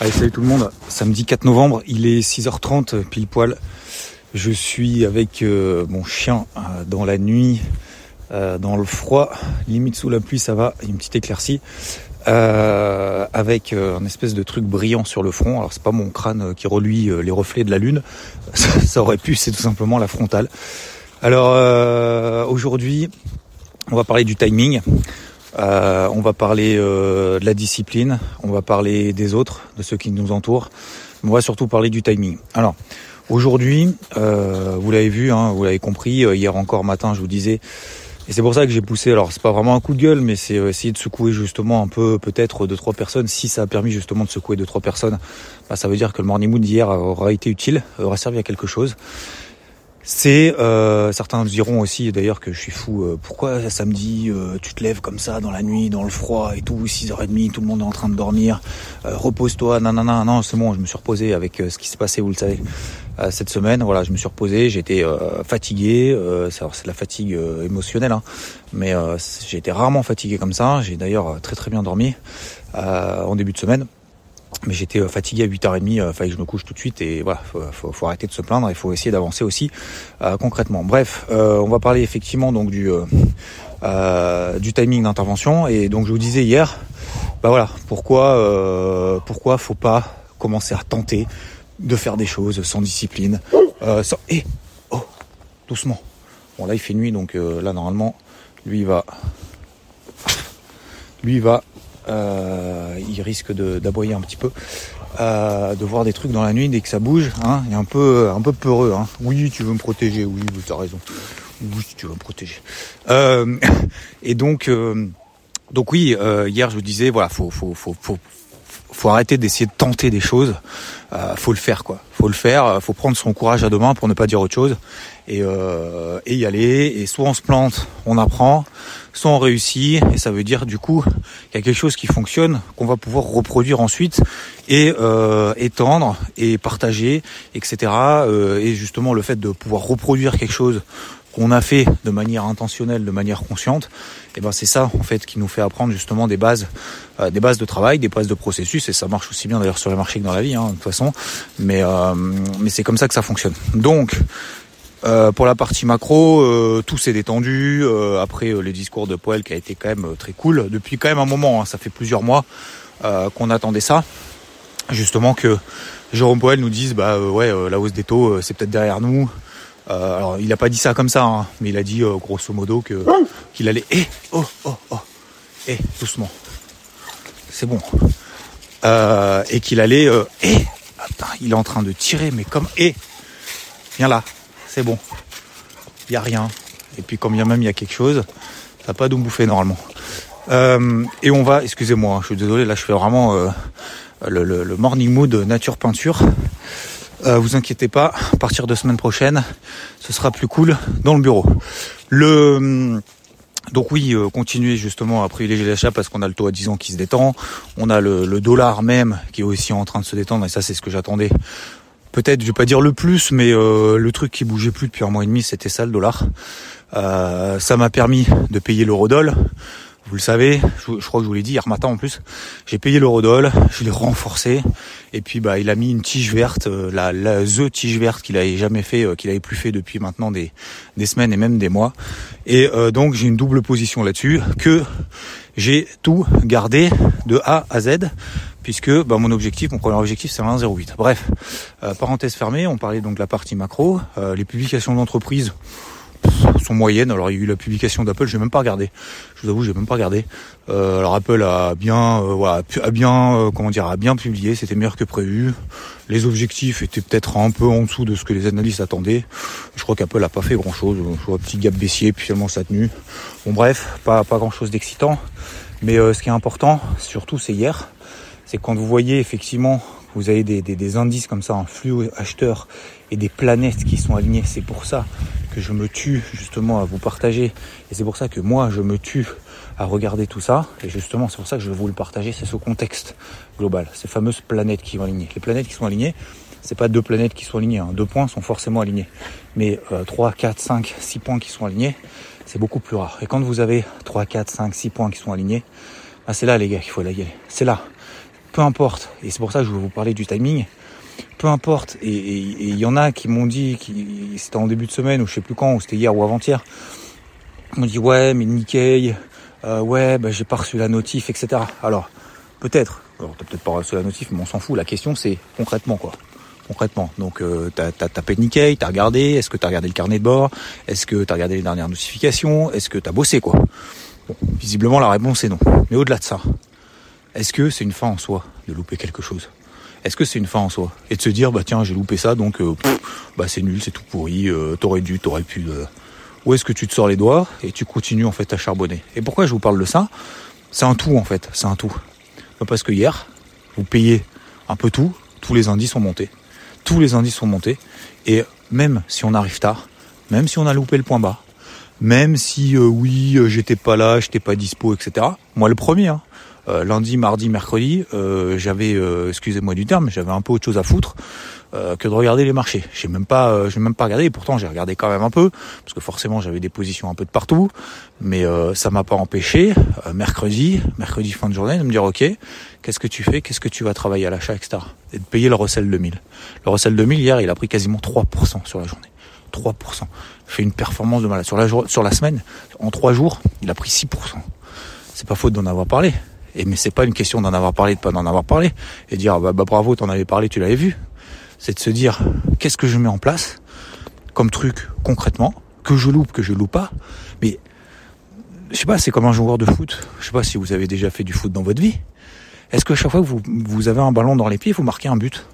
Allez, salut tout le monde. Samedi 4 novembre, il est 6h30 pile poil. Je suis avec euh, mon chien euh, dans la nuit, euh, dans le froid, limite sous la pluie, ça va, une petite éclaircie. avec un espèce de truc brillant sur le front. Alors c'est pas mon crâne qui reluit les reflets de la lune, ça, ça aurait pu, c'est tout simplement la frontale. Alors aujourd'hui, on va parler du timing, euh, on va parler euh, de la discipline, on va parler des autres, de ceux qui nous entourent, on va surtout parler du timing. Alors aujourd'hui, euh, vous l'avez vu, hein, vous l'avez compris, hier encore matin, je vous disais. Et c'est pour ça que j'ai poussé. Alors c'est pas vraiment un coup de gueule, mais c'est essayer de secouer justement un peu, peut-être deux trois personnes. Si ça a permis justement de secouer deux trois personnes, bah, ça veut dire que le morning mood d'hier aura été utile, aura servi à quelque chose. C'est euh, certains diront aussi d'ailleurs que je suis fou. euh, pourquoi samedi euh, tu te lèves comme ça dans la nuit, dans le froid et tout, 6h30, tout le monde est en train de dormir. Euh, repose-toi, non non c'est bon, je me suis reposé avec euh, ce qui s'est passé, vous le savez, euh, cette semaine. Voilà, je me suis reposé, j'étais fatigué. C'est la fatigue émotionnelle, hein, mais j'ai été rarement fatigué comme ça. J'ai d'ailleurs très très bien dormi en début de semaine. Mais j'étais euh, fatigué à 8h30, euh, fallait que je me couche tout de suite et voilà, faut, faut, arrêter de se plaindre, il faut essayer d'avancer aussi euh, concrètement. Bref, on va parler effectivement donc du du timing d'intervention et donc je vous disais hier, bah voilà, pourquoi pourquoi faut pas commencer à tenter de faire des choses sans discipline, et oh doucement. Bon là il fait nuit donc là normalement lui il va lui il va il risque d'aboyer un petit peu, euh, de voir des trucs dans la nuit dès que ça bouge. Hein, il est un peu, un peu peureux. Hein. Oui, tu veux me protéger. Oui, tu as raison. Oui, tu veux me protéger. Euh, et donc, euh, donc oui, euh, hier je vous disais, voilà, faut, faut, faut, faut, faut arrêter d'essayer de tenter des choses. Euh, faut le faire, quoi. Faut le faire. euh, Faut prendre son courage à deux mains pour ne pas dire autre chose et, euh, et y aller. Et soit on se plante, on apprend, soit on réussit. Et ça veut dire du coup qu'il y a quelque chose qui fonctionne, qu'on va pouvoir reproduire ensuite et euh, étendre et partager, etc. Et justement le fait de pouvoir reproduire quelque chose qu'on a fait de manière intentionnelle, de manière consciente, et ben c'est ça en fait qui nous fait apprendre justement des bases, euh, des bases de travail, des bases de processus, et ça marche aussi bien d'ailleurs sur les marchés que dans la vie, hein, de toute façon. Mais euh, mais c'est comme ça que ça fonctionne. Donc euh, pour la partie macro, euh, tout s'est détendu euh, après euh, les discours de Poel qui a été quand même euh, très cool depuis quand même un moment. hein, ça fait plusieurs mois euh, qu'on attendait ça, justement que Jérôme Poel nous dise bah ouais la hausse des taux c'est peut-être derrière nous. Euh, alors il a pas dit ça comme ça, hein, mais il a dit euh, grosso modo que qu'il allait eh oh oh oh eh doucement. C'est bon. Euh, et qu'il allait euh, eh attends, il est en train de tirer mais comme eh viens là c'est bon. Il y a rien. Et puis quand bien même il y a quelque chose ça pas nous bouffer normalement. Et on va excusez-moi hein, je suis désolé là je fais vraiment le, le- le morning mood nature peinture euh, vous inquiétez pas, à partir de semaine prochaine, ce sera plus cool dans le bureau. Le donc oui, euh, continuer justement à privilégier l'achat parce qu'on a le taux à 10 ans qui se détend, on a le, le dollar même qui est aussi en train de se détendre et ça c'est ce que j'attendais. Peut-être, je vais pas dire le plus, mais euh, le truc qui bougeait plus depuis un mois et demi, c'était ça le dollar. Euh, ça m'a permis de payer l'eurodoll. Vous le savez, je, je crois que je vous l'ai dit hier matin en plus. J'ai payé l'eurodoll, je l'ai renforcé, et puis bah il a mis une tige verte, euh, la, la the tige verte qu'il avait jamais fait, euh, qu'il avait plus fait depuis maintenant des, des semaines et même des mois. Et euh, donc j'ai une double position là-dessus que j'ai tout gardé de A à Z puisque bah, mon objectif, mon premier objectif c'est 1,08. Bref, euh, parenthèse fermée, on parlait donc de la partie macro, Euh, les publications d'entreprise sont moyennes. Alors il y a eu la publication d'Apple, j'ai même pas regardé. Je vous avoue, j'ai même pas regardé. Euh, alors Apple a bien, euh, voilà, a bien, euh, comment dire, a bien publié. C'était meilleur que prévu. Les objectifs étaient peut-être un peu en dessous de ce que les analystes attendaient. Je crois qu'Apple a pas fait grand chose. Je vois un petit gap baissier, puis finalement ça a tenu. Bon bref, pas pas grand chose d'excitant. Mais ce qui est important, surtout, c'est hier, c'est quand vous voyez effectivement vous avez des, des, indices comme ça, un flux acheteur et des planètes qui sont alignées. C'est pour ça que je me tue justement à vous partager. Et c'est pour ça que moi, je me tue à regarder tout ça. Et justement, c'est pour ça que je veux vous le partager. C'est ce contexte global, ces fameuses planètes qui vont aligner. Les planètes qui sont alignées, c'est pas deux planètes qui sont alignées. Hein. Deux points sont forcément alignés. Mais euh, 3, 4, 5, 6 points qui sont alignés, c'est beaucoup plus rare. Et quand vous avez 3, 4, 5, 6 points qui sont alignés, bah, c'est là les gars qu'il faut y aller. C'est là peu importe, et c'est pour ça que je veux vous parler du timing, peu importe, et il y en a qui m'ont dit, qui, c'était en début de semaine, ou je sais plus quand, ou c'était hier ou avant-hier, m'ont dit ouais mais Nikkei, euh, ouais bah, j'ai pas reçu la notif, etc. Alors, peut-être, alors t'as peut-être pas reçu la notif, mais on s'en fout, la question c'est concrètement quoi. Concrètement. Donc euh, t'as as tapé Nikkei, t'as regardé, est-ce que t'as regardé le carnet de bord, est-ce que t'as regardé les dernières notifications, est-ce que t'as bossé quoi? Bon, visiblement la réponse est non. Mais au-delà de ça, est-ce que c'est une fin en soi de louper quelque chose? Est-ce que c'est une fin en soi? Et de se dire, bah tiens, j'ai loupé ça, donc euh, bah c'est nul, c'est tout pourri, euh, t'aurais dû, t'aurais pu. Euh. Ou est-ce que tu te sors les doigts et tu continues en fait à charbonner? Et pourquoi je vous parle de ça? C'est un tout en fait, c'est un tout. Parce que hier, vous payez un peu tout, tous les indices sont montés. Tous les indices sont montés. Et même si on arrive tard, même si on a loupé le point bas, même si oui, j'étais pas là, j'étais pas dispo, etc. Moi le premier, hein, euh, lundi, mardi, mercredi, euh, j'avais, euh, excusez-moi du terme, j'avais un peu autre chose à foutre que de regarder les marchés. J'ai même pas, j'ai même pas regardé. Et pourtant, j'ai regardé quand même un peu parce que forcément, j'avais des positions un peu de partout. Mais ça m'a pas empêché mercredi, mercredi fin de journée, de me dire ok, qu'est-ce que tu fais, qu'est-ce que tu vas travailler à l'achat, etc. Et de payer le Russell 2000. Le Russell 2000 hier, il a pris quasiment 3% sur la journée. 3%. Fait une performance de malade. Sur la, sur la semaine, en 3 jours, il a pris 6%. C'est pas faute d'en avoir parlé. Et mais c'est pas une question d'en avoir parlé, de pas d'en avoir parlé, et dire bah, bah bravo, t'en avais parlé, tu l'avais vu. C'est de se dire qu'est-ce que je mets en place comme truc concrètement que je loupe, que je loupe pas. Mais je sais pas, c'est comme un joueur de foot. Je sais pas si vous avez déjà fait du foot dans votre vie. Est-ce que chaque fois que vous, vous avez un ballon dans les pieds, vous marquez un but?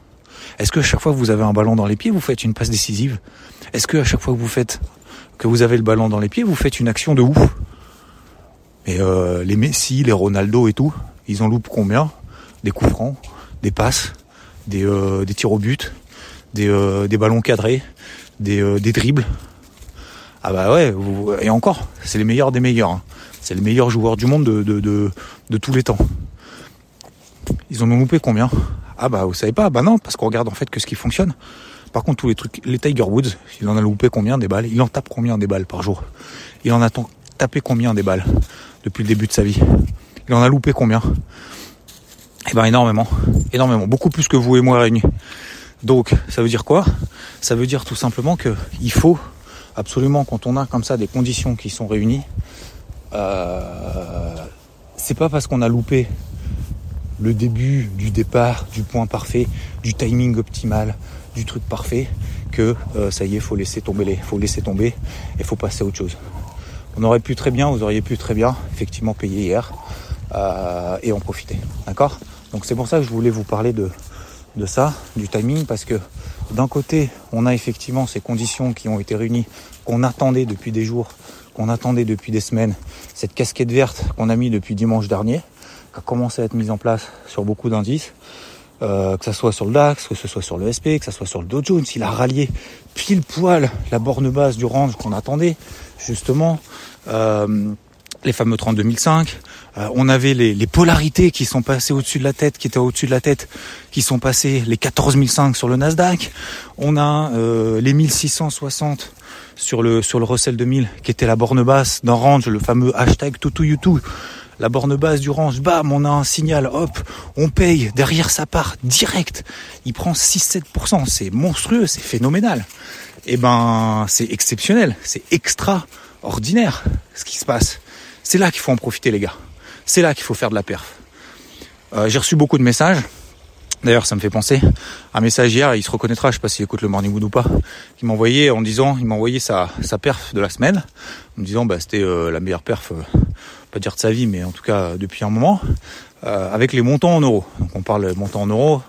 Est-ce que chaque fois que vous avez un ballon dans les pieds, vous faites une passe décisive? Est-ce que à chaque fois que vous faites que vous avez le ballon dans les pieds, vous faites une action de ouf? Et euh, les Messi, les Ronaldo et tout, ils en loupent combien? Des coups francs, des passes, des, euh, tirs au but, des, euh, ballons cadrés, des, dribbles. Ah bah ouais, et encore, c'est les meilleurs des meilleurs. Hein. C'est les meilleurs joueurs du monde de, de, de, de, tous les temps. Ils en ont loupé combien? Ah bah vous savez pas, bah non, parce qu'on regarde en fait que ce qui fonctionne. Par contre, tous les trucs, les Tiger Woods, il en a loupé combien des balles? Il en tape combien des balles par jour? Il en a tapé combien des balles? Depuis le début de sa vie. Il en a loupé combien? Eh ben énormément, énormément, beaucoup plus que vous et moi réunis. Donc ça veut dire quoi? Ça veut dire tout simplement que il faut absolument quand on a comme ça des conditions qui sont réunies, euh, c'est pas parce qu'on a loupé le début du départ, du point parfait, du timing optimal, du truc parfait, que euh, ça y est, faut laisser tomber les, faut laisser tomber et faut passer à autre chose. On aurait pu très bien, vous auriez pu très bien, effectivement, payer hier euh, et en profiter. D'accord? Donc c'est pour ça que je voulais vous parler de, de ça, du timing, parce que d'un côté, on a effectivement ces conditions qui ont été réunies, qu'on attendait depuis des jours, qu'on attendait depuis des semaines, cette casquette verte qu'on a mis depuis dimanche dernier, qui a commencé à être mise en place sur beaucoup d'indices, euh, que ce soit sur le DAX, que ce soit sur le SP, que ce soit sur le Dow Jones, il a rallié pile poil la borne basse du range qu'on attendait, justement. Euh, les fameux 32005. Euh, on avait les, polarités qui sont passées au-dessus de la tête, qui étaient au-dessus de la tête, qui sont passées les 14005 sur le Nasdaq. On a euh, les 1660 sur le sur le Russell 2000, qui était la borne basse d'un range, le fameux hashtag YouTube la borne basse du range, bam, on a un signal, hop, on paye, derrière sa part, direct, il prend 6-7%, c'est monstrueux, c'est phénoménal. Et eh ben, c'est exceptionnel, c'est extraordinaire ce qui se passe. C'est là qu'il faut en profiter les gars. C'est là qu'il faut faire de la perf. Euh, j'ai reçu beaucoup de messages. D'ailleurs, ça me fait penser. Un message hier, il se reconnaîtra, je sais pas s'il écoute le Morning Wood ou pas, qui m'a envoyé en disant, il m'a envoyé sa, sa perf de la semaine, en me disant, bah, c'était euh, la meilleure perf, euh, pas dire de sa vie, mais en tout cas depuis un moment, avec les montants en euros. Donc on parle montants en euros.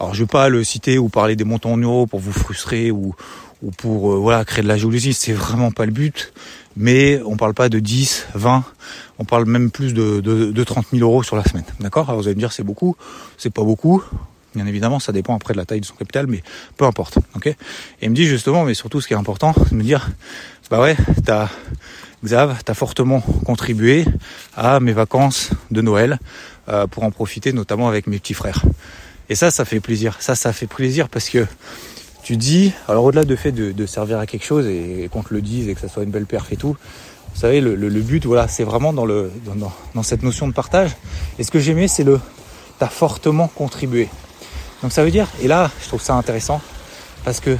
Alors je vais pas le citer ou parler des montants en euros pour vous frustrer ou, ou pour euh, voilà créer de la jalousie, c'est vraiment pas le but. Mais on parle pas de 10, 20, on parle même plus de, de, de 30 000 euros sur la semaine. D'accord? Alors vous allez me dire c'est beaucoup, c'est pas beaucoup. Bien évidemment, ça dépend après de la taille de son capital, mais peu importe. Ok? Et il me dit justement, mais surtout ce qui est important, c'est de me dire, bah ouais, t'as Xav, t'as fortement contribué à mes vacances de Noël euh, pour en profiter, notamment avec mes petits frères. Et ça, ça fait plaisir. Ça, ça fait plaisir parce que tu dis, alors au-delà de fait de, servir à quelque chose et, qu'on te le dise et que ça soit une belle perf et tout, vous savez, le, but, voilà, c'est vraiment dans, le, dans, dans, cette notion de partage. Et ce que j'aimais, c'est le, t'as fortement contribué. Donc ça veut dire, et là, je trouve ça intéressant parce que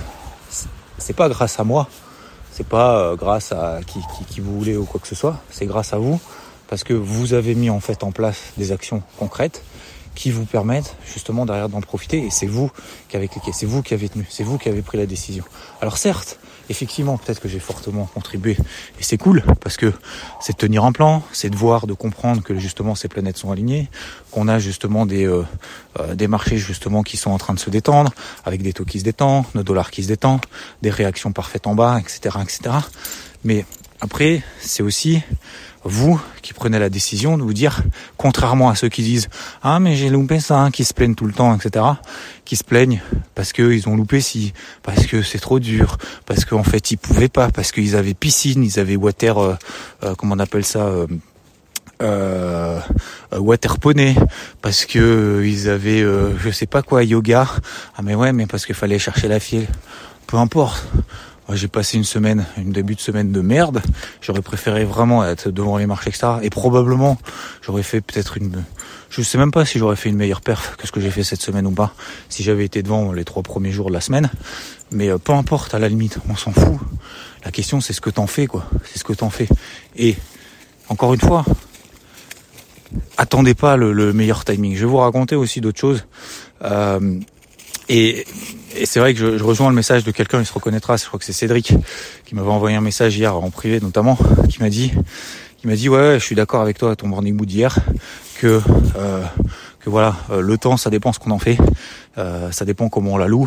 c'est pas grâce à moi, c'est pas euh, grâce à qui, qui, qui vous voulez ou quoi que ce soit, c'est grâce à vous parce que vous avez mis en fait en place des actions concrètes qui vous permettent justement derrière d'en profiter. Et c'est vous qui avez cliqué, c'est vous qui avez tenu, c'est vous qui avez pris la décision. Alors certes, effectivement, peut-être que j'ai fortement contribué. Et c'est cool, parce que c'est de tenir un plan, c'est de voir, de comprendre que justement ces planètes sont alignées, qu'on a justement des, euh, euh, des marchés justement qui sont en train de se détendre, avec des taux qui se détendent, nos dollars qui se détendent, des réactions parfaites en bas, etc. etc. Mais après, c'est aussi vous qui prenez la décision de vous dire, contrairement à ceux qui disent ah mais j'ai loupé ça, hein, qui se plaignent tout le temps, etc., qui se plaignent parce qu'ils ont loupé si, parce que c'est trop dur, parce qu'en fait ils pouvaient pas, parce qu'ils avaient piscine, ils avaient water, euh, euh, comment on appelle ça. Euh, euh, water poney parce que ils avaient je sais pas quoi yoga ah mais ouais mais parce qu'il fallait chercher la file peu importe j'ai passé une semaine, une début de semaine de merde. J'aurais préféré vraiment être devant les marchés, etc. Et probablement, j'aurais fait peut-être une... Je sais même pas si j'aurais fait une meilleure perf que ce que j'ai fait cette semaine ou pas, si j'avais été devant les trois premiers jours de la semaine. Mais euh, peu importe, à la limite, on s'en fout. La question, c'est ce que t'en fais, quoi. C'est ce que t'en fais. Et, encore une fois, attendez pas le, meilleur timing. Je vais vous raconter aussi d'autres choses. Euh, et, c'est vrai que je, rejoins le message de quelqu'un, il se reconnaîtra, je crois que c'est Cédric qui m'avait envoyé un message hier en privé notamment, qui m'a dit, qui m'a dit ouais, je suis d'accord avec toi à ton morning mood d'hier, que euh, que voilà, euh, le temps ça dépend ce qu'on en fait, euh, ça dépend comment on la loue.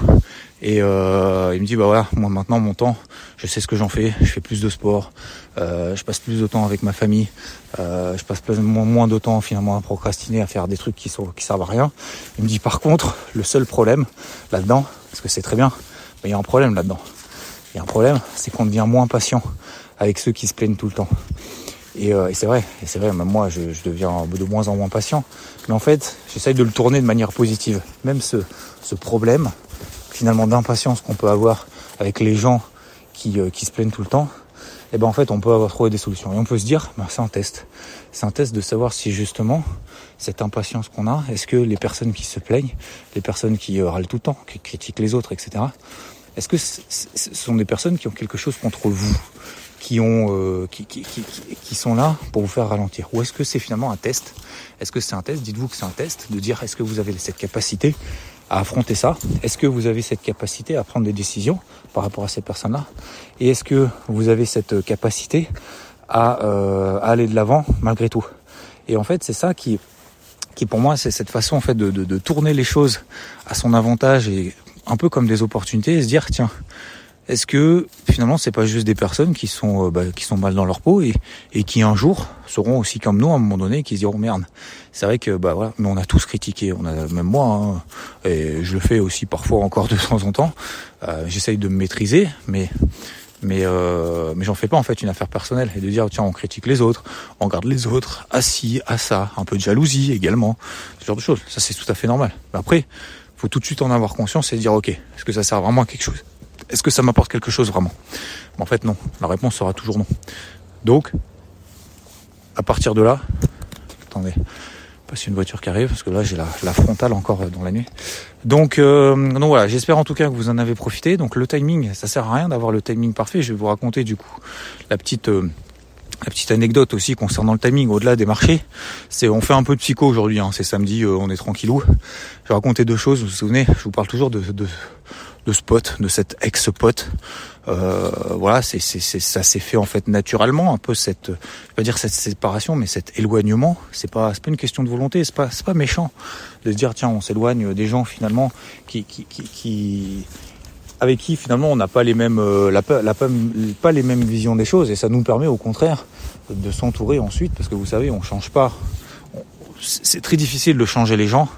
Et euh, il me dit bah voilà, moi maintenant mon temps, je sais ce que j'en fais, je fais plus de sport, euh, je passe plus de temps avec ma famille, euh, je passe moins, moins de temps finalement à procrastiner, à faire des trucs qui sont qui servent à rien. Il me dit par contre, le seul problème là-dedans, parce que c'est très bien, il y a un problème là-dedans. Il y a un problème, c'est qu'on devient moins patient avec ceux qui se plaignent tout le temps. Et, euh, et c'est vrai, et c'est vrai, même moi je, je, deviens de moins en moins patient. Mais en fait, j'essaye de le tourner de manière positive. Même ce, ce problème, finalement d'impatience qu'on peut avoir avec les gens qui, euh, qui se plaignent tout le temps, et eh ben en fait on peut avoir trouvé des solutions. Et on peut se dire, ben, c'est un test. C'est un test de savoir si justement cette impatience qu'on a, est-ce que les personnes qui se plaignent, les personnes qui euh, râlent tout le temps, qui critiquent les autres, etc., est-ce que ce sont des personnes qui ont quelque chose contre vous? Qui ont euh, qui, qui, qui, qui, sont là pour vous faire ralentir. Ou est-ce que c'est finalement un test? Est-ce que c'est un test? Dites-vous que c'est un test de dire est-ce que vous avez cette capacité à affronter ça? Est-ce que vous avez cette capacité à prendre des décisions par rapport à ces personnes-là? Et est-ce que vous avez cette capacité à, euh, aller de l'avant malgré tout? Et en fait, c'est ça qui, qui pour moi, c'est cette façon en fait de, de, de, tourner les choses à son avantage et un peu comme des opportunités et se dire tiens, est-ce que finalement c'est pas juste des personnes qui sont euh, bah, qui sont mal dans leur peau et, qui un jour seront aussi comme nous à un moment donné qui se diront merde. C'est vrai que bah voilà mais on a tous critiqué on a même moi hein, et je le fais aussi parfois encore de temps en temps. Euh, j'essaye de me maîtriser mais mais euh, mais j'en fais pas en fait une affaire personnelle et de dire tiens on critique les autres on regarde les autres assis à ça un peu de jalousie également ce genre de choses. Ça c'est tout à fait normal. Mais après faut tout de suite en avoir conscience et dire ok est-ce que ça sert vraiment à quelque chose? Est-ce que ça m'apporte quelque chose vraiment? En fait, non. La réponse sera toujours non. Donc, à partir de là, attendez, pas une voiture qui arrive parce que là j'ai la, frontale encore euh, dans la nuit. Donc, euh, donc voilà, j'espère en tout cas que vous en avez profité. Donc le timing, ça sert à rien d'avoir le timing parfait. Je vais vous raconter du coup la petite euh, la petite anecdote aussi concernant le timing au-delà des marchés. C'est on fait un peu de psycho aujourd'hui. Hein, c'est samedi, on est tranquillou. Je vais raconter deux choses. Vous vous souvenez? Je vous parle toujours de de ce pote, de cet ex-pote. Euh, voilà, c'est, c'est, ça s'est fait en fait naturellement, un peu cette, je pas dire cette séparation, mais cet éloignement. C'est pas, c'est pas une question de volonté, c'est pas, c'est pas méchant de se dire tiens, on s'éloigne des gens finalement qui, qui, qui, qui avec qui finalement on n'a pas les mêmes, euh, la, la, pas les mêmes visions des choses et ça nous permet au contraire de s'entourer ensuite parce que vous savez on change pas. C'est très difficile de changer les gens.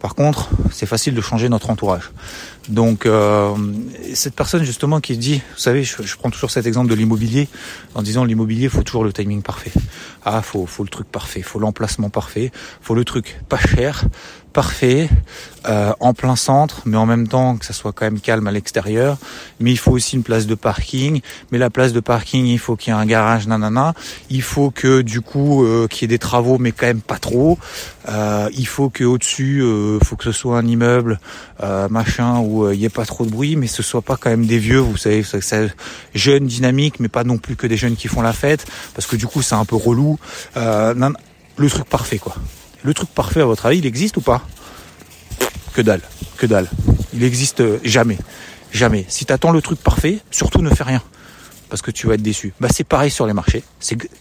Par contre, c'est facile de changer notre entourage. Donc euh, cette personne justement qui dit, vous savez, je, je prends toujours cet exemple de l'immobilier en disant l'immobilier, faut toujours le timing parfait. Ah, faut, faut le truc parfait, faut l'emplacement parfait, faut le truc pas cher, parfait, euh, en plein centre, mais en même temps que ça soit quand même calme à l'extérieur. Mais il faut aussi une place de parking. Mais la place de parking, il faut qu'il y ait un garage, nanana. Il faut que du coup euh, qu'il y ait des travaux, mais quand même pas trop. Euh, il faut que au-dessus, euh, faut que ce soit un immeuble, euh, machin, où euh, il y ait pas trop de bruit, mais ce soit pas quand même des vieux, vous savez, c'est jeunes, dynamiques, mais pas non plus que des jeunes qui font la fête, parce que du coup c'est un peu relou. le truc parfait quoi. Le truc parfait, à votre avis, il existe ou pas? Que dalle, que dalle. Il existe jamais, jamais. Si t'attends le truc parfait, surtout ne fais rien. Parce que tu vas être déçu. Bah c'est pareil sur les marchés.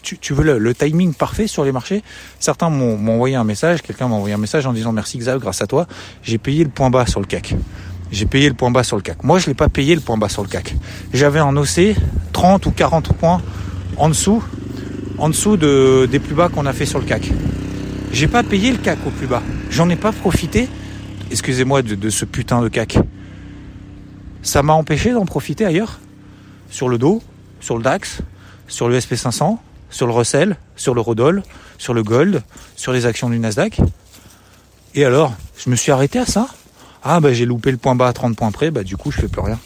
Tu, tu veux le, timing parfait sur les marchés? Certains m'ont envoyé un message, quelqu'un m'a envoyé un message en disant merci Xav, grâce à toi, j'ai payé le point bas sur le CAC. J'ai payé le point bas sur le CAC. Moi, je l'ai pas payé le point bas sur le CAC. J'avais un OC 30 ou 40 points en dessous, en dessous de, des plus bas qu'on a fait sur le CAC. J'ai pas payé le CAC au plus bas. J'en ai pas profité. Excusez-moi de, ce putain de CAC. Ça m'a empêché d'en profiter ailleurs. Sur le dos, sur le DAX, sur le SP500, sur le Russell, sur le Rodol, sur le Gold, sur les actions du Nasdaq. Et alors, je me suis arrêté à ça. Ah bah j'ai loupé le point bas à 30 points près, bah du coup je fais plus rien.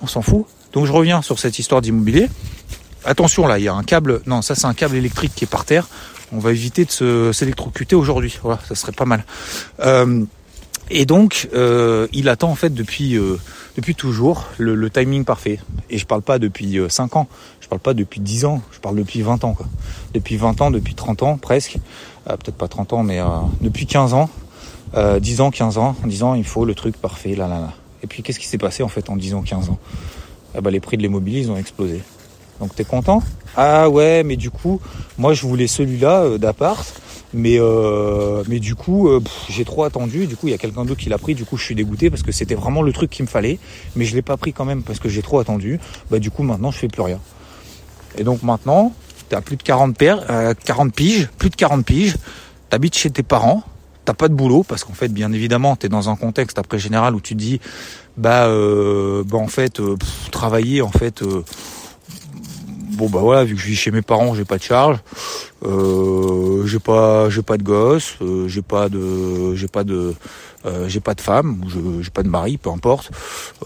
On s'en fout. Donc je reviens sur cette histoire d'immobilier. Attention là, il y a un câble. Non, ça c'est un câble électrique qui est par terre on va éviter de s'électrocuter aujourd'hui. Voilà, ça serait pas mal. Euh, et donc, euh, il attend en fait depuis euh, depuis toujours le, le, timing parfait. Et je parle pas depuis 5 euh, ans, je parle pas depuis 10 ans, je parle depuis 20 ans. Quoi. Depuis 20 ans, depuis 30 ans presque, euh, peut-être pas 30 ans, mais euh, depuis 15 ans, 10 ans, 15 ans, en disant il faut le truc parfait, là, là, là. Et puis qu'est-ce qui s'est passé en fait en 10 ans, 15 ans? Ah bah, Les prix de l'immobilier, ils ont explosé. Donc t'es content? Ah ouais, mais du coup, moi je voulais celui-là euh, d'appart, mais euh, mais du coup euh, j'ai trop attendu. Du coup il y a quelqu'un d'autre qui l'a pris. Du coup je suis dégoûté parce que c'était vraiment le truc qu'il me fallait, mais je l'ai pas pris quand même parce que j'ai trop attendu. Bah du coup maintenant je fais plus rien. Et donc maintenant t'as plus de 40 paires, 40 piges, plus de 40 piges. T'habites chez tes parents, t'as pas de boulot parce qu'en fait bien évidemment t'es dans un contexte après général où tu dis bah, bah en fait travailler en fait bon bah voilà, vu que je vis chez mes parents, j'ai pas de charge, euh, j'ai pas, j'ai pas de gosse, euh, j'ai pas de, j'ai pas de, euh, j'ai pas de femme, j'ai pas de mari, peu importe.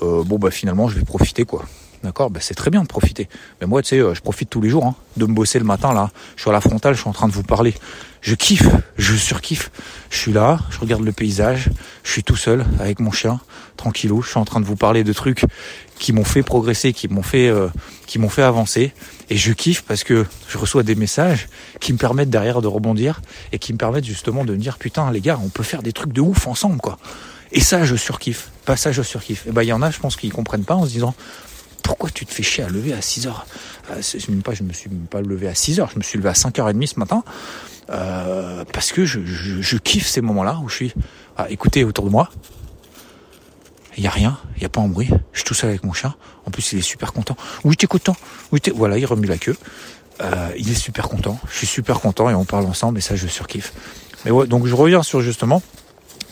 Euh, bon bah finalement, je vais profiter quoi. D'accord? Bah, C'est très bien de profiter. Mais moi, tu sais, euh, je profite tous les jours hein, de me bosser le matin, là. Je suis à la frontale, je suis en train de vous parler. Je kiffe, je surkiffe. Je suis là, je regarde le paysage, je suis tout seul avec mon chien, tranquillou. Je suis en train de vous parler de trucs qui m'ont fait progresser, qui m'ont fait, euh, qui m'ont fait avancer. Et je kiffe parce que je reçois des messages qui me permettent derrière de rebondir et qui me permettent justement de me dire putain les gars, on peut faire des trucs de ouf ensemble quoi. Et ça, je surkiffe. Pas ça, je surkiffe. Et ben, il y en a, je pense, qui comprennent pas en se disant, pourquoi tu te fais chier à lever à 6 heures? Euh, même pas, Je me suis même pas levé à 6 heures, je me suis levé à 5h30 ce matin. Euh, parce que je, je, kiffe ces moments-là où je suis à écouter autour de moi. Il y a rien, il y a pas un bruit. Je suis tout seul avec mon chien. En plus, il est super content. Oui, t'es content. Oui, t'es... Voilà, il remue la queue. Euh, il est super content. Je suis super content et on parle ensemble et ça, je surkiffe. Mais ouais, donc je reviens sur justement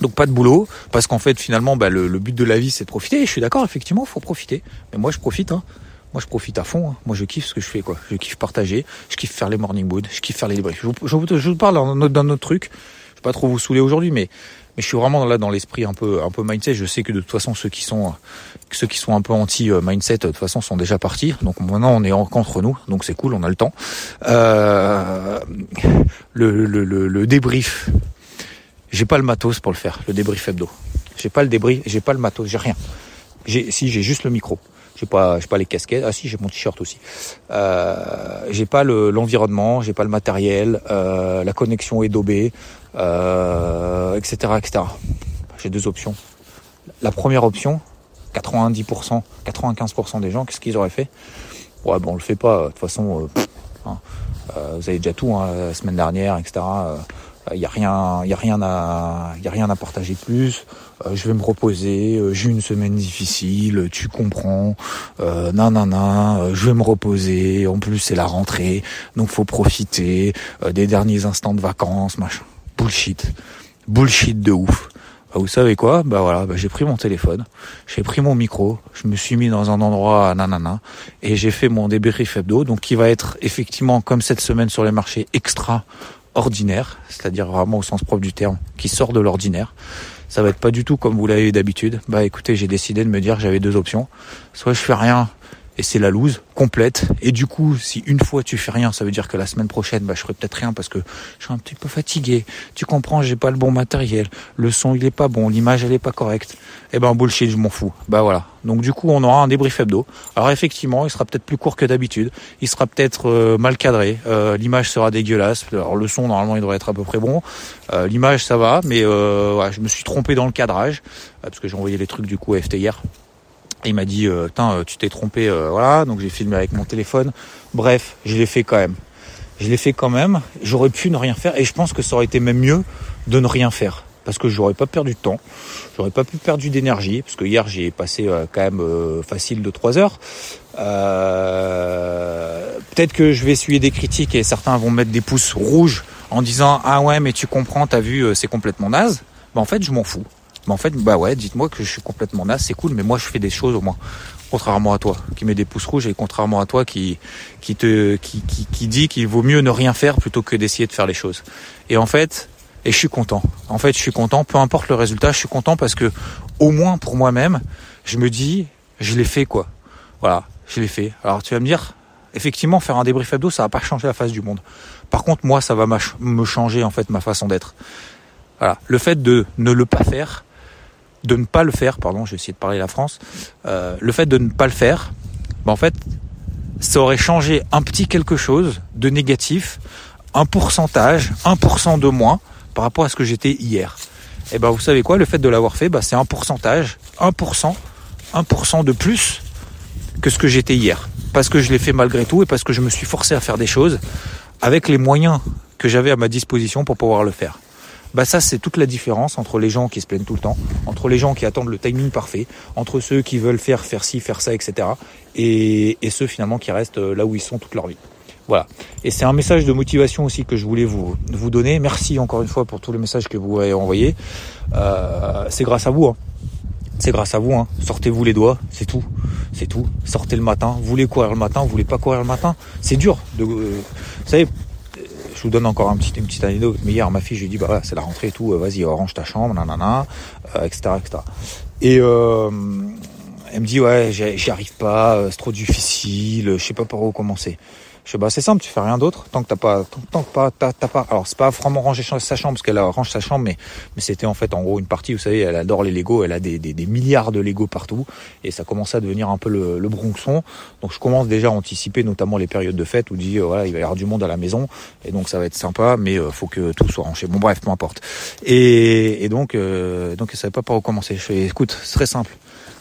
donc pas de boulot, parce qu'en fait finalement bah, le, le, but de la vie c'est de profiter. Et je suis d'accord, effectivement, faut profiter. Mais moi je profite. Hein. Moi je profite à fond. Hein. Moi je kiffe ce que je fais quoi. Je kiffe partager, je kiffe faire les morning wood, je kiffe faire les débriefs. Je vous, je je vous parle d'un autre truc. Je vais pas trop vous saouler aujourd'hui, mais je suis vraiment là dans l'esprit un peu un peu mindset. Je sais que de toute façon ceux qui sont ceux qui sont un peu anti mindset de toute façon sont déjà partis. Donc maintenant on est entre nous, donc c'est cool, on a le temps. Euh, le, débrief j'ai pas le matos pour le faire, le débrief hebdo. J'ai pas le débrief, j'ai pas le matos, j'ai rien. Si j'ai juste le micro. J'ai pas, j'ai pas les casquettes. Ah si, j'ai mon t-shirt aussi. Euh, j'ai pas le, l'environnement, j'ai pas le matériel, euh, la connexion est daubée, euh, etc., etc. J'ai deux options. La première option, 90%, 95% des gens, qu'est-ce qu'ils auraient fait? Ouais, bon, on le fait pas. De toute façon, euh, hein, euh, vous avez déjà tout, hein, la semaine dernière, etc. Il n'y a rien, y a rien à, a rien à partager plus. je vais me reposer. J'ai une semaine difficile. Tu comprends. Euh, non, non, non. Je vais me reposer. En plus, c'est la rentrée, donc faut profiter des derniers instants de vacances, machin. Bullshit, bullshit de ouf. Bah, vous savez quoi? Bah voilà, bah, j'ai pris mon téléphone, j'ai pris mon micro, je me suis mis dans un endroit nanana et j'ai fait mon débrief hebdo, donc qui va être effectivement comme cette semaine sur les marchés extra ordinaire, c'est-à-dire vraiment au sens propre du terme, qui sort de l'ordinaire. Ça va être pas du tout comme vous l'avez d'habitude. Bah écoutez, j'ai décidé de me dire j'avais deux options. Soit je fais rien et c'est la loose complète. Et du coup, si une fois tu fais rien, ça veut dire que la semaine prochaine, bah, je ferai peut-être rien parce que je suis un petit peu fatigué. Tu comprends, j'ai pas le bon matériel, le son il est pas bon, l'image elle est pas correcte. Eh ben bullshit, je m'en fous. Bah voilà. Donc du coup, on aura un débrief hebdo. Alors effectivement, il sera peut-être plus court que d'habitude. Il sera peut-être euh, mal cadré. Euh, l'image sera dégueulasse. Alors le son normalement il devrait être à peu près bon. Euh, l'image ça va, mais je me suis trompé dans le cadrage parce que j'ai envoyé les trucs du coup à FT hier il m'a dit, euh, euh, tu t'es trompé, euh, voilà. Donc j'ai filmé avec mon téléphone. Bref, je l'ai fait quand même. Je l'ai fait quand même. J'aurais pu ne rien faire et je pense que ça aurait été même mieux de ne rien faire parce que j'aurais pas perdu de temps, j'aurais pas pu perdre d'énergie parce que hier j'ai passé quand même facile de 3 heures. Peut-être que je vais essuyer des critiques et certains vont mettre des pouces rouges en disant ah ouais mais tu comprends, t'as vu, c'est complètement naze. Bah en fait je m'en fous. Mais en fait, bah ouais, dites-moi que je suis complètement naze, c'est cool, mais moi je fais des choses au moins. Contrairement à toi, qui met des pouces rouges, et contrairement à toi qui, qui te, qui, qui, qui dit qu'il vaut mieux ne rien faire plutôt que d'essayer de faire les choses. Et en fait, et je suis content. En fait, je suis content, peu importe le résultat, je suis content parce que, au moins pour moi-même, je me dis, je l'ai fait quoi. Voilà, je l'ai fait. Alors tu vas me dire, effectivement, faire un débrief hebdo, ça va pas changer la face du monde. Par contre, moi, ça va me changer en fait ma façon d'être. Voilà, le fait de ne le pas faire, de ne pas le faire, pardon, j'ai essayé de parler la France, euh, le fait de ne pas le faire, ben en fait, ça aurait changé un petit quelque chose de négatif, un pourcentage, 1% de moins par rapport à ce que j'étais hier. Et ben vous savez quoi, le fait de l'avoir fait, ben, c'est un pourcentage, 1%, 1% de plus que ce que j'étais hier. Parce que je l'ai fait malgré tout et parce que je me suis forcé à faire des choses avec les moyens que j'avais à ma disposition pour pouvoir le faire bah ça c'est toute la différence entre les gens qui se plaignent tout le temps, entre les gens qui attendent le timing parfait, entre ceux qui veulent faire faire ci, faire ça, etc. Et, et ceux finalement qui restent euh, là où ils sont toute leur vie. Voilà. Et c'est un message de motivation aussi que je voulais vous, vous donner. Merci encore une fois pour tous les messages que vous avez envoyés. Euh, c'est grâce à vous. Hein. C'est grâce à vous. Hein. Sortez-vous les doigts, c'est tout. C'est tout. Sortez le matin. Vous voulez courir le matin, vous voulez pas courir le matin. C'est dur. De, euh, vous savez, je vous donne encore un petit, une petite anecdote. Mais hier, ma fille, je lui dit, bah c'est la rentrée et tout, euh, vas-y, range ta chambre, nanana, euh, etc., etc. Et euh, elle me dit, ouais, j'y arrive pas, c'est trop difficile, je sais pas par où commencer. Je bah c'est simple, tu fais rien d'autre tant que t'as pas, tant, que pas, t'as, pas. Alors c'est pas vraiment ranger sa chambre parce qu'elle range sa chambre, mais mais c'était en fait en gros une partie. Vous savez, elle adore les Lego, elle a des, des, des milliards de Lego partout et ça commence à devenir un peu le, le bronxon. Donc je commence déjà à anticiper notamment les périodes de fête où dis euh, voilà il va y avoir du monde à la maison et donc ça va être sympa, mais euh, faut que tout soit rangé. Bon bref, peu importe. Et, et donc euh, donc elle savait pas par où commencer. Je fais écoute, c'est très simple.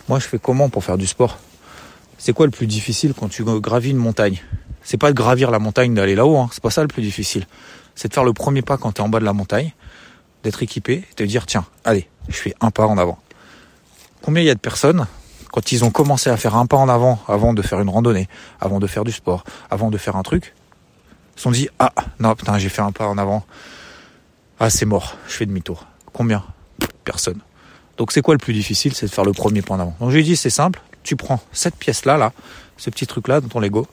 Moi je fais comment pour faire du sport? C'est quoi le plus difficile quand tu gravis une montagne? C'est pas de gravir la montagne, d'aller là-haut, hein. c'est pas ça le plus difficile. C'est de faire le premier pas quand tu es en bas de la montagne, d'être équipé, et de dire tiens, allez, je fais un pas en avant. Combien il y a de personnes quand ils ont commencé à faire un pas en avant, avant de faire une randonnée, avant de faire du sport, avant de faire un truc, sont dit ah non putain j'ai fait un pas en avant, ah c'est mort, je fais demi-tour. Combien Personne. Donc c'est quoi le plus difficile? C'est de faire le premier pas en avant. Donc j'ai dit c'est simple, tu prends cette pièce là là, ce petit truc là dans ton Lego,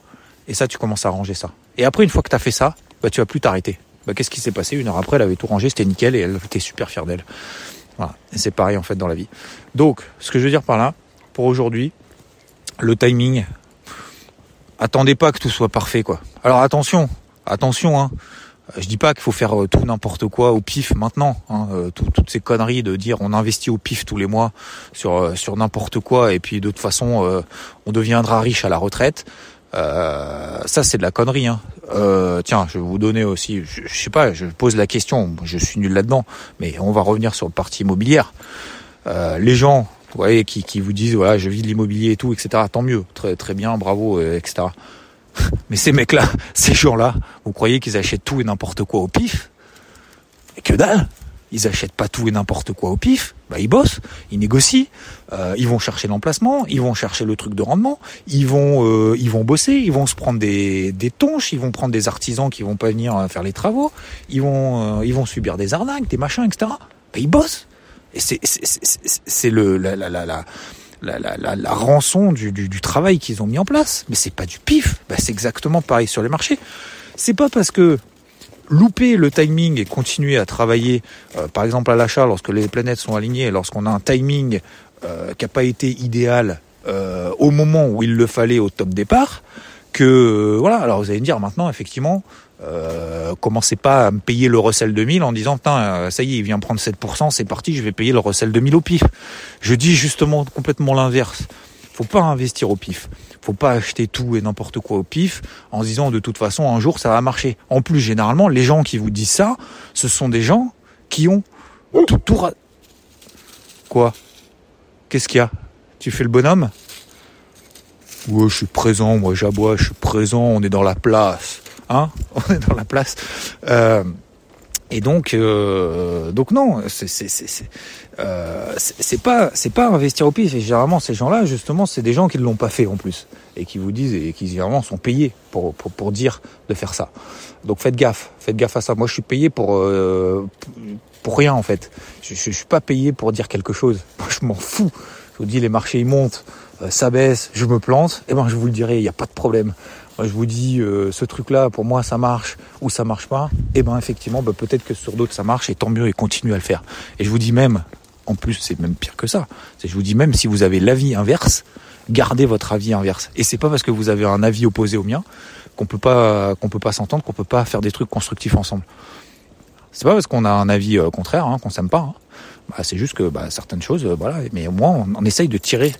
et ça, tu commences à ranger ça. Et après, une fois que tu as fait ça, bah, tu vas plus t'arrêter. Bah, qu'est-ce qui s'est passé? Une heure après, elle avait tout rangé, c'était nickel et elle était super fière d'elle. Voilà. Et c'est pareil en fait dans la vie. Donc, ce que je veux dire par là, pour aujourd'hui, le timing, attendez pas que tout soit parfait, quoi. Alors attention, attention, hein. Je dis pas qu'il faut faire euh, tout n'importe quoi au pif maintenant. Hein, euh, toutes ces conneries de dire on investit au pif tous les mois sur euh, sur n'importe quoi et puis de toute façon on deviendra riche à la retraite. Euh, ça c'est de la connerie. Hein. Euh, tiens, je vais vous donner aussi, je, sais pas, je pose la question, je suis nul là-dedans, mais on va revenir sur le parti immobilière. Euh, les gens, vous voyez, qui, qui vous disent voilà, je vis de l'immobilier et tout, etc. Tant mieux, très très bien, bravo, etc. Mais ces mecs-là, ces gens-là, vous croyez qu'ils achètent tout et n'importe quoi au pif? Que dalle. Ils achètent pas tout et n'importe quoi au pif. Bah, ils bossent, ils négocient, euh, ils vont chercher l'emplacement, ils vont chercher le truc de rendement, ils vont, euh, ils vont bosser, ils vont se prendre des, des tonches, ils vont prendre des artisans qui vont pas venir euh, faire les travaux, ils vont, ils vont subir des arnaques, des machins, etc. Bah, ils bossent. Et c'est, c'est le, la, la, la, la la, la, la, rançon du, du, du travail qu'ils ont mis en place. Mais c'est pas du pif. Bah, c'est exactement pareil sur les marchés. C'est pas parce que louper le timing et continuer à travailler, euh, par exemple à l'achat, lorsque les planètes sont alignées, lorsqu'on a un timing euh, qui n'a pas été idéal euh, au moment où il le fallait au top départ, que voilà. Alors vous allez me dire maintenant, effectivement, commencez pas à me payer le recel 2000 en disant ça y est il vient prendre 7%, c'est parti, je vais payer le recel 2000 au pif. Je dis justement complètement l'inverse. Faut pas investir au pif faut pas acheter tout et n'importe quoi au pif en se disant de toute façon un jour ça va marcher. En plus, généralement, les gens qui vous disent ça, ce sont des gens qui ont tout, tout Quoi? Qu'est-ce qu'il y a? Tu fais le bonhomme? Ouais, je suis présent, moi j'aboie, je suis présent, on est dans la place. Hein? On est dans la place. Euh, et donc, euh, donc non, c'est euh, c'est pas c'est pas investir au pif. Et généralement, ces gens-là, justement, c'est des gens qui ne l'ont pas fait en plus et qui vous disent et qui généralement sont payés pour, pour, pour dire de faire ça. Donc faites gaffe, faites gaffe à ça. Moi, je suis payé pour euh, pour rien en fait. Je, suis pas payé pour dire quelque chose. Moi, je m'en fous. Je vous dis, les marchés ils montent, euh, ça baisse, je me plante. Et eh ben, je vous le dirai, il n'y a pas de problème je vous dis euh, ce truc-là, pour moi, ça marche ou ça marche pas, et eh ben effectivement, bah, peut-être que sur d'autres ça marche, et tant mieux, et continue à le faire. Et je vous dis même, en plus, c'est même pire que ça. Je vous dis même si vous avez l'avis inverse, gardez votre avis inverse. Et c'est pas parce que vous avez un avis opposé au mien qu'on peut pas qu'on peut pas s'entendre, qu'on peut pas faire des trucs constructifs ensemble. C'est pas parce qu'on a un avis euh, contraire hein, qu'on s'aime pas. Hein. Bah, c'est juste que bah, certaines choses, euh. Mais au moins, on, essaye de tirer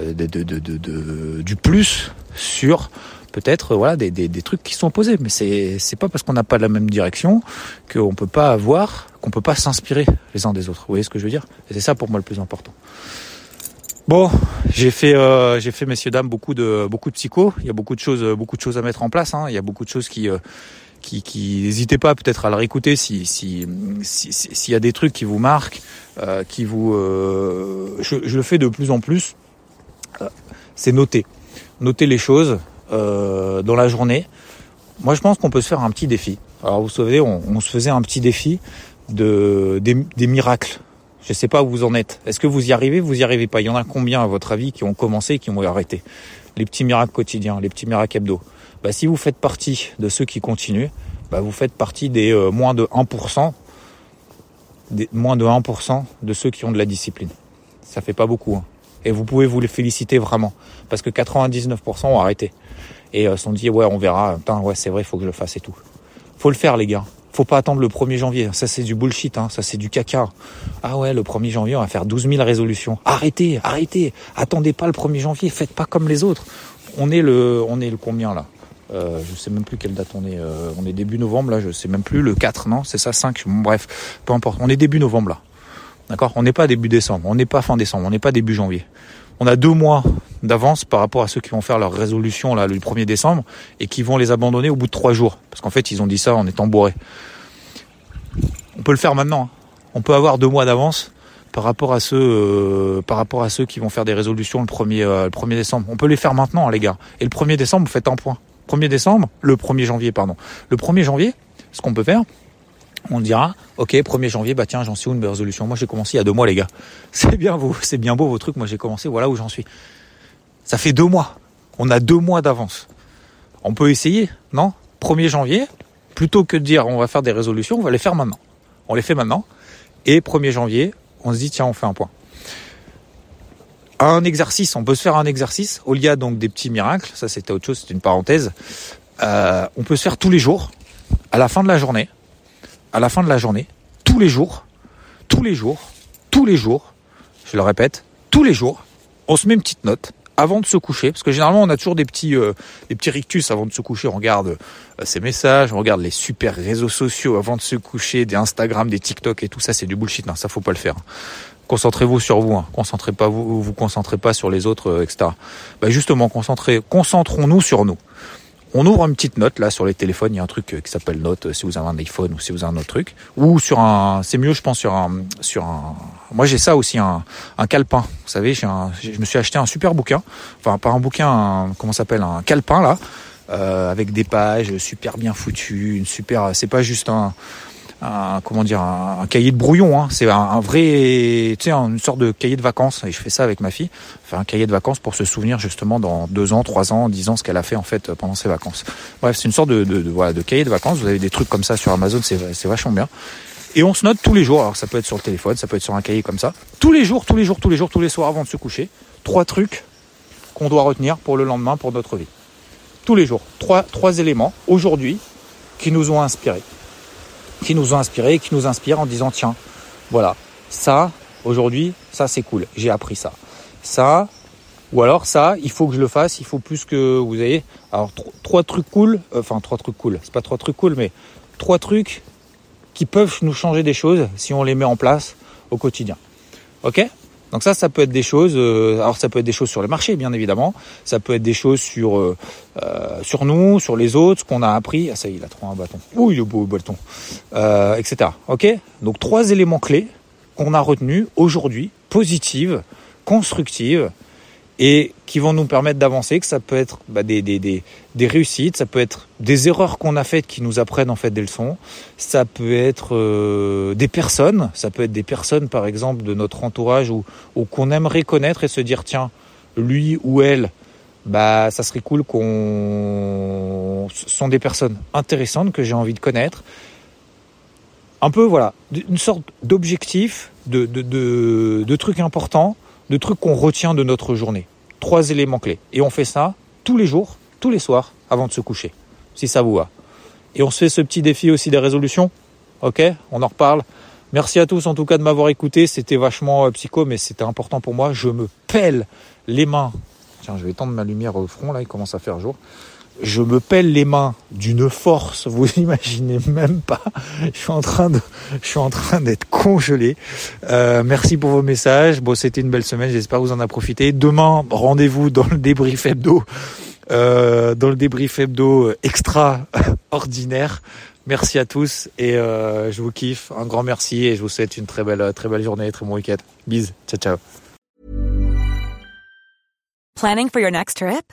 de, du plus sur peut-être voilà des, des, des, trucs qui sont opposés. Mais c'est c'est pas parce qu'on n'a pas la même direction qu'on peut pas avoir, qu'on peut pas s'inspirer les uns des autres. Vous voyez ce que je veux dire? C'est ça pour moi le plus important. Bon, j'ai fait, euh, j'ai fait, messieurs dames, beaucoup de beaucoup de psycho. Il y a beaucoup de choses, beaucoup de choses à mettre en place. Hein. Il y a beaucoup de choses qui, euh, qui, n'hésitez pas peut-être à le réécouter si, si, s'il si, y a des trucs qui vous marquent, euh, qui vous, euh, je, je, le fais de plus en plus. Euh, c'est noter, noter les choses, euh, dans la journée. Moi, je pense qu'on peut se faire un petit défi. Alors, vous savez, on, on se faisait un petit défi de des, des miracles. Je ne sais pas où vous en êtes. Est-ce que vous y arrivez? Vous y arrivez pas Il y en a combien, à votre avis, qui ont commencé, qui ont arrêté? Les petits miracles quotidiens, les petits miracles hebdo. Bah, si vous faites partie de ceux qui continuent, bah, vous faites partie des euh, moins de 1%, des moins de 1% de ceux qui ont de la discipline. Ça fait pas beaucoup. Hein. Et vous pouvez vous les féliciter vraiment. Parce que 99% ont arrêté et euh, sont dit ouais on verra, ouais c'est vrai, faut que je le fasse et tout. Faut le faire les gars. Faut pas attendre le 1er janvier, ça c'est du bullshit, hein. ça c'est du caca. Ah ouais, le 1er janvier on va faire 12 000 résolutions. Arrêtez, arrêtez, attendez pas le 1er janvier, faites pas comme les autres. On est le, on est le combien là? Euh, je sais même plus quelle date on est. Euh, on est début novembre là, je sais même plus le 4, non? C'est ça? 5. Bon, bref, peu importe. On est début novembre là. D'accord? On n'est pas début décembre, on n'est pas fin décembre, on n'est pas début janvier on a deux mois d'avance par rapport à ceux qui vont faire leur résolution là le 1er décembre et qui vont les abandonner au bout de trois jours. Parce qu'en fait, ils ont dit ça en étant bourrés. On peut le faire maintenant. Hein. On peut avoir deux mois d'avance par rapport à ceux euh, par rapport à ceux qui vont faire des résolutions le 1er, euh, le 1er décembre. On peut les faire maintenant, les gars. Et le 1er décembre, vous faites un point. 1er décembre, le 1er janvier, pardon. Le 1er janvier, ce qu'on peut faire, on dira, ok, 1er janvier, bah tiens, j'en suis où une résolution Moi, j'ai commencé il y a deux mois, les gars. C'est bien beau, c'est bien beau vos trucs. Moi, j'ai commencé, voilà où j'en suis. Ça fait deux mois. On a deux mois d'avance. On peut essayer, non? 1er janvier, plutôt que de dire on va faire des résolutions, on va les faire maintenant. On les fait maintenant. Et 1er janvier, on se dit tiens, on fait un point. Un exercice, on peut se faire un exercice. Au lieu donc des petits miracles, ça c'était autre chose, c'est une parenthèse. Euh, on peut se faire tous les jours, à la fin de la journée, à la fin de la journée, tous les jours, tous les jours, tous les jours, je le répète, tous les jours, on se met une petite note avant de se coucher, parce que généralement on a toujours des petits, euh, des petits rictus avant de se coucher. On regarde euh, ses messages, on regarde les super réseaux sociaux avant de se coucher, des Instagram, des TikTok et tout ça, c'est du bullshit. Non, ça faut pas le faire. Concentrez-vous sur vous, hein. concentrez pas vous, vous concentrez pas sur les autres, euh, etc. Bah justement, concentrez, concentrons-nous sur nous on ouvre une petite note là sur les téléphones. Il y a un truc qui s'appelle note si vous avez un iPhone ou si vous avez un autre truc. Ou sur un, c'est mieux je pense sur un, sur un. Moi j'ai ça aussi un, un calepin. Vous savez, j'ai un, je me suis acheté un super bouquin. Enfin pas un bouquin, un, comment s'appelle un calepin là, euh, avec des pages super bien foutues, une super. C'est pas juste un un, comment dire un, cahier de brouillon. Hein. C'est un, vrai, tu sais, une sorte de cahier de vacances. Et je fais ça avec ma fille. Faire un cahier de vacances pour se souvenir justement dans deux ans, trois ans, dix ans ce qu'elle a fait en fait pendant ses vacances. Bref, c'est une sorte de cahier de vacances. Vous avez des trucs comme ça sur Amazon, c'est vachement bien. Et on se note tous les jours. Alors ça peut être sur le téléphone, ça peut être sur un cahier comme ça. Tous les jours, tous les jours, tous les jours, tous les soirs avant de se coucher. Trois trucs qu'on doit retenir pour le lendemain, pour notre vie. Tous les jours. Trois, trois éléments aujourd'hui qui nous ont inspirés qui nous ont inspiré, qui nous inspirent en disant tiens, voilà, ça, aujourd'hui, ça c'est cool, j'ai appris ça. Ça, ou alors ça, il faut que je le fasse, il faut plus que vous ayez. Alors trois trucs cool, euh, enfin trois trucs cool, c'est pas trois trucs cool, mais trois trucs qui peuvent nous changer des choses si on les met en place au quotidien. Ok? Donc ça, ça peut être des choses. Euh, alors ça peut être des choses sur le marché, bien évidemment. Ça peut être des choses sur euh, euh, sur nous, sur les autres, ce qu'on a appris. Ah ça, il a trouvé un bâton. Ouh, il est beau bâton, etc. Ok? Donc trois éléments clés qu'on a retenus aujourd'hui, positives, constructives, et qui vont nous permettre d'avancer, que ça peut être bah, des, des, des, des, réussites, ça peut être des erreurs qu'on a faites qui nous apprennent en fait des leçons, ça peut être euh, des personnes, ça peut être des personnes par exemple de notre entourage ou, ou qu'on aimerait connaître et se dire tiens, lui ou elle, bah ça serait cool qu'on sont des personnes intéressantes que j'ai envie de connaître. Un peu voilà, une sorte d'objectif, de, de, de, de trucs importants de trucs qu'on retient de notre journée. Trois éléments clés. Et on fait ça tous les jours, tous les soirs, avant de se coucher, si ça vous va. Et on se fait ce petit défi aussi des résolutions. Ok On en reparle. Merci à tous en tout cas de m'avoir écouté. C'était vachement euh, psycho, mais c'était important pour moi. Je me pèle les mains. Tiens, je vais étendre ma lumière au front, là, il commence à faire jour je me pèle les mains d'une force, vous imaginez même pas. Je suis en train de, je suis en train d'être congelé. Euh, merci pour vos messages. Bon, c'était une belle semaine. J'espère que vous en avez profité. Demain, rendez-vous dans le débrief hebdo, euh, dans le débrief hebdo extraordinaire. Merci à tous et euh, je vous kiffe. Un grand merci et je vous souhaite une très belle, très belle journée, très bon week-end. Bis, ciao, ciao. Planning for your next trip?